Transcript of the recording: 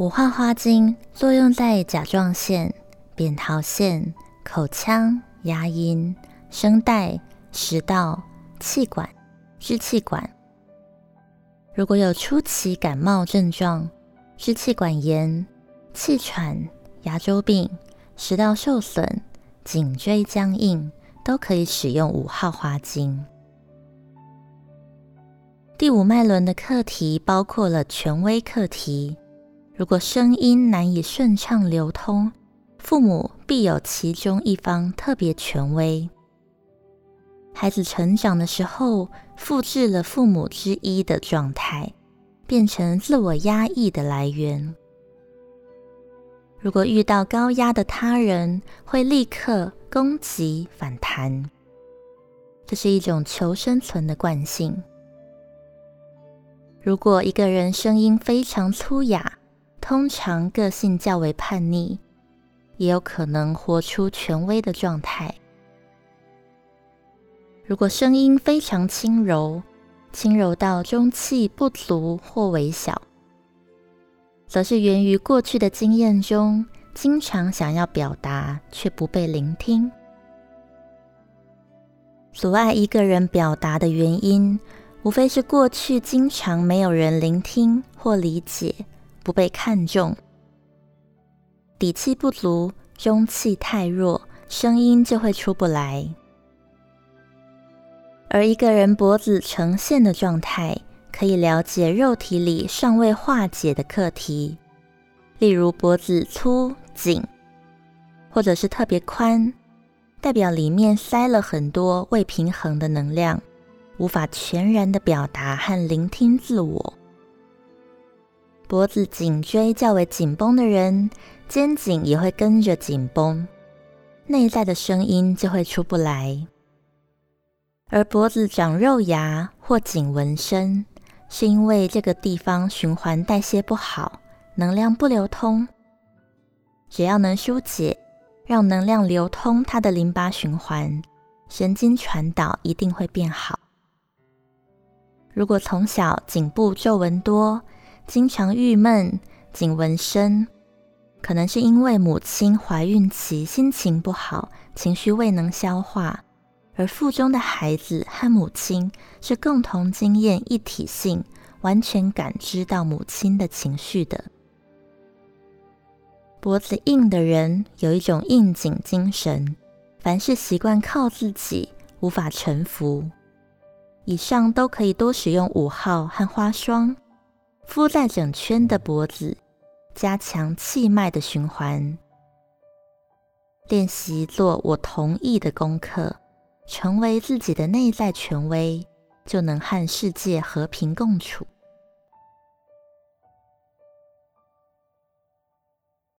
五号花精作用在甲状腺、扁桃腺、口腔、牙龈、声带、食道、气管、支气管。如果有初期感冒症状、支气管炎、气喘、牙周病、食道受损、颈椎僵硬，都可以使用五号花精。第五脉轮的课题包括了权威课题。如果声音难以顺畅流通，父母必有其中一方特别权威。孩子成长的时候，复制了父母之一的状态，变成自我压抑的来源。如果遇到高压的他人，会立刻攻击反弹，这是一种求生存的惯性。如果一个人声音非常粗哑，通常个性较为叛逆，也有可能活出权威的状态。如果声音非常轻柔，轻柔到中气不足或微小，则是源于过去的经验中，经常想要表达却不被聆听。阻碍一个人表达的原因，无非是过去经常没有人聆听或理解。不被看重，底气不足，中气太弱，声音就会出不来。而一个人脖子呈现的状态，可以了解肉体里尚未化解的课题，例如脖子粗紧，或者是特别宽，代表里面塞了很多未平衡的能量，无法全然的表达和聆听自我。脖子颈椎较为紧绷的人，肩颈也会跟着紧绷，内在的声音就会出不来。而脖子长肉芽或颈纹身，是因为这个地方循环代谢不好，能量不流通。只要能疏解，让能量流通，它的淋巴循环、神经传导一定会变好。如果从小颈部皱纹多，经常郁闷、颈纹深，可能是因为母亲怀孕期心情不好，情绪未能消化，而腹中的孩子和母亲是共同经验一体性，完全感知到母亲的情绪的。脖子硬的人有一种硬颈精神，凡事习惯靠自己，无法臣服。以上都可以多使用五号和花霜。敷在整圈的脖子，加强气脉的循环。练习做我同意的功课，成为自己的内在权威，就能和世界和平共处。